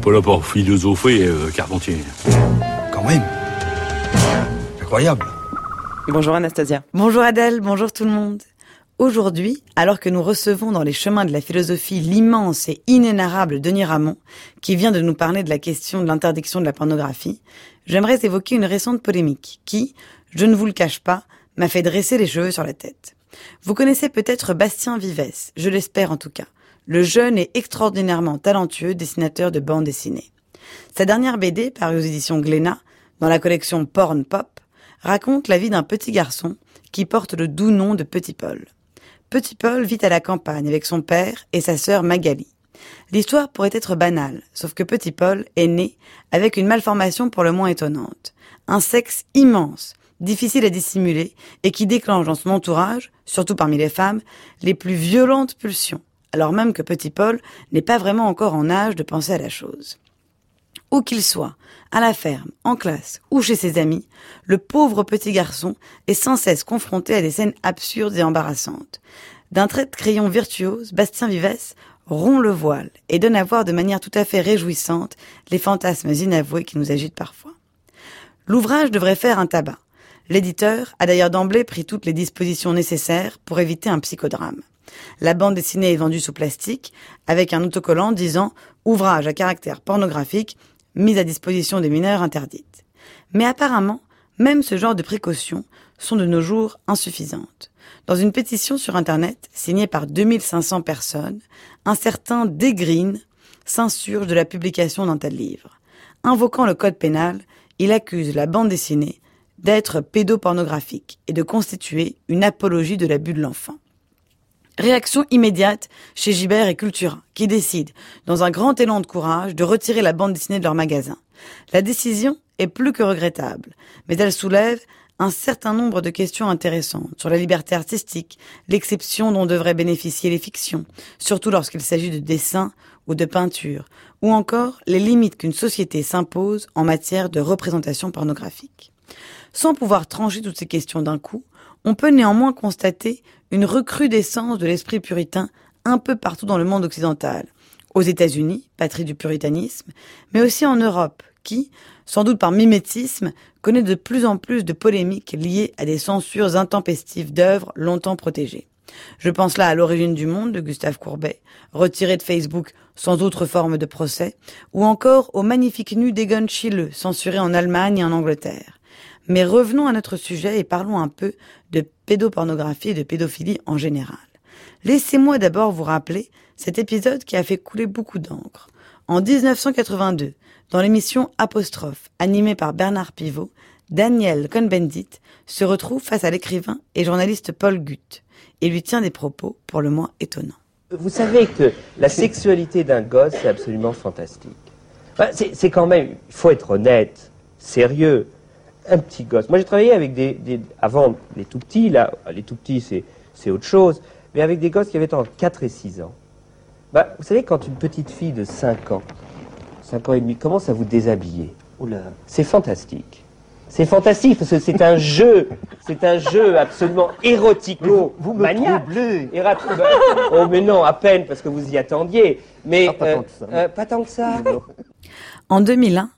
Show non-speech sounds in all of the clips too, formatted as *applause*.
pas là pour philosopher, euh, Carpentier. Quand même. Incroyable. Bonjour Anastasia. Bonjour Adèle, bonjour tout le monde. Aujourd'hui, alors que nous recevons dans les chemins de la philosophie l'immense et inénarrable Denis Ramon, qui vient de nous parler de la question de l'interdiction de la pornographie, j'aimerais évoquer une récente polémique qui, je ne vous le cache pas, m'a fait dresser les cheveux sur la tête. Vous connaissez peut-être Bastien Vives, je l'espère en tout cas, le jeune et extraordinairement talentueux dessinateur de bande dessinée. Sa dernière BD, parue aux éditions Glénat, dans la collection Porn Pop, raconte la vie d'un petit garçon qui porte le doux nom de Petit Paul. Petit Paul vit à la campagne avec son père et sa sœur Magali. L'histoire pourrait être banale, sauf que Petit Paul est né avec une malformation pour le moins étonnante. Un sexe immense, difficile à dissimuler et qui déclenche dans son entourage, surtout parmi les femmes, les plus violentes pulsions, alors même que Petit Paul n'est pas vraiment encore en âge de penser à la chose. Où qu'il soit, à la ferme, en classe ou chez ses amis, le pauvre petit garçon est sans cesse confronté à des scènes absurdes et embarrassantes. D'un trait de crayon virtuose, Bastien Vives rompt le voile et donne à voir de manière tout à fait réjouissante les fantasmes inavoués qui nous agitent parfois. L'ouvrage devrait faire un tabac. L'éditeur a d'ailleurs d'emblée pris toutes les dispositions nécessaires pour éviter un psychodrame. La bande dessinée est vendue sous plastique, avec un autocollant disant ouvrage à caractère pornographique mise à disposition des mineurs interdites. Mais apparemment, même ce genre de précautions sont de nos jours insuffisantes. Dans une pétition sur Internet, signée par 2500 personnes, un certain Degreen s'insurge de la publication d'un tel livre. Invoquant le code pénal, il accuse la bande dessinée d'être pédopornographique et de constituer une apologie de l'abus de l'enfant. Réaction immédiate chez Gibert et Cultura, qui décident, dans un grand élan de courage, de retirer la bande dessinée de leur magasin. La décision est plus que regrettable, mais elle soulève un certain nombre de questions intéressantes sur la liberté artistique, l'exception dont devraient bénéficier les fictions, surtout lorsqu'il s'agit de dessin ou de peinture, ou encore les limites qu'une société s'impose en matière de représentation pornographique. Sans pouvoir trancher toutes ces questions d'un coup, on peut néanmoins constater une recrudescence de l'esprit puritain un peu partout dans le monde occidental, aux États-Unis, patrie du puritanisme, mais aussi en Europe, qui, sans doute par mimétisme, connaît de plus en plus de polémiques liées à des censures intempestives d'œuvres longtemps protégées. Je pense là à l'origine du monde de Gustave Courbet, retiré de Facebook sans autre forme de procès, ou encore au magnifique nu d'Egon Schiele, censuré en Allemagne et en Angleterre. Mais revenons à notre sujet et parlons un peu de pédopornographie et de pédophilie en général. Laissez-moi d'abord vous rappeler cet épisode qui a fait couler beaucoup d'encre. En 1982, dans l'émission Apostrophe, animée par Bernard Pivot, Daniel Cohn-Bendit se retrouve face à l'écrivain et journaliste Paul Gutt et lui tient des propos pour le moins étonnants. Vous savez que la sexualité d'un gosse, c'est absolument fantastique. c'est quand même, il faut être honnête, sérieux un petit gosse. Moi, j'ai travaillé avec des, Avant, les tout petits, là, les tout petits, c'est autre chose, mais avec des gosses qui avaient entre 4 et 6 ans. Bah, vous savez, quand une petite fille de 5 ans, 5 ans et demi, commence à vous déshabiller, c'est fantastique. C'est fantastique parce que c'est un jeu, c'est un jeu absolument érotico vous, me troublez. *laughs* oh mais non, à peine parce que vous y attendiez. Mais ah, pas, tant que ça. Euh, pas tant que ça. En 2001,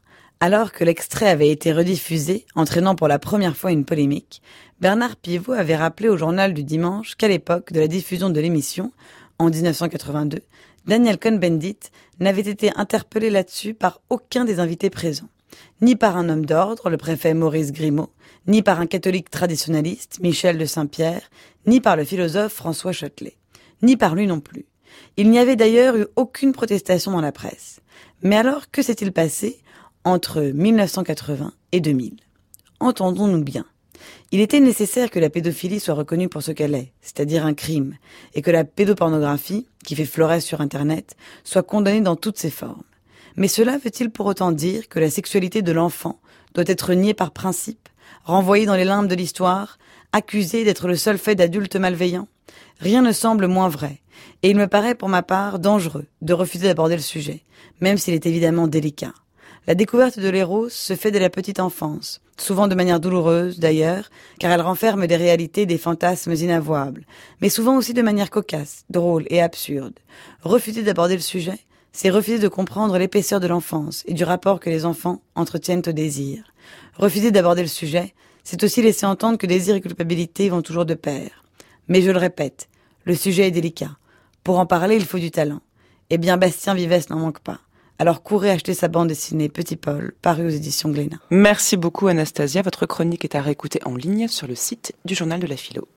alors que l'extrait avait été rediffusé, entraînant pour la première fois une polémique, Bernard Pivot avait rappelé au journal du dimanche qu'à l'époque de la diffusion de l'émission, en 1982, Daniel Cohn-Bendit n'avait été interpellé là-dessus par aucun des invités présents. Ni par un homme d'ordre, le préfet Maurice Grimaud, ni par un catholique traditionnaliste, Michel de Saint-Pierre, ni par le philosophe François Châtelet. Ni par lui non plus. Il n'y avait d'ailleurs eu aucune protestation dans la presse. Mais alors, que s'est-il passé? Entre 1980 et 2000. Entendons-nous bien. Il était nécessaire que la pédophilie soit reconnue pour ce qu'elle est, c'est-à-dire un crime, et que la pédopornographie, qui fait florès sur Internet, soit condamnée dans toutes ses formes. Mais cela veut-il pour autant dire que la sexualité de l'enfant doit être niée par principe, renvoyée dans les limbes de l'histoire, accusée d'être le seul fait d'adultes malveillants Rien ne semble moins vrai, et il me paraît pour ma part dangereux de refuser d'aborder le sujet, même s'il est évidemment délicat. La découverte de l'éros se fait dès la petite enfance, souvent de manière douloureuse d'ailleurs, car elle renferme des réalités, des fantasmes inavouables, mais souvent aussi de manière cocasse, drôle et absurde. Refuser d'aborder le sujet, c'est refuser de comprendre l'épaisseur de l'enfance et du rapport que les enfants entretiennent au désir. Refuser d'aborder le sujet, c'est aussi laisser entendre que désir et culpabilité vont toujours de pair. Mais je le répète, le sujet est délicat. Pour en parler, il faut du talent. Eh bien, Bastien Vives n'en manque pas. Alors courez acheter sa bande dessinée Petit Paul, parue aux éditions Glénat. Merci beaucoup Anastasia. Votre chronique est à réécouter en ligne sur le site du Journal de la Philo.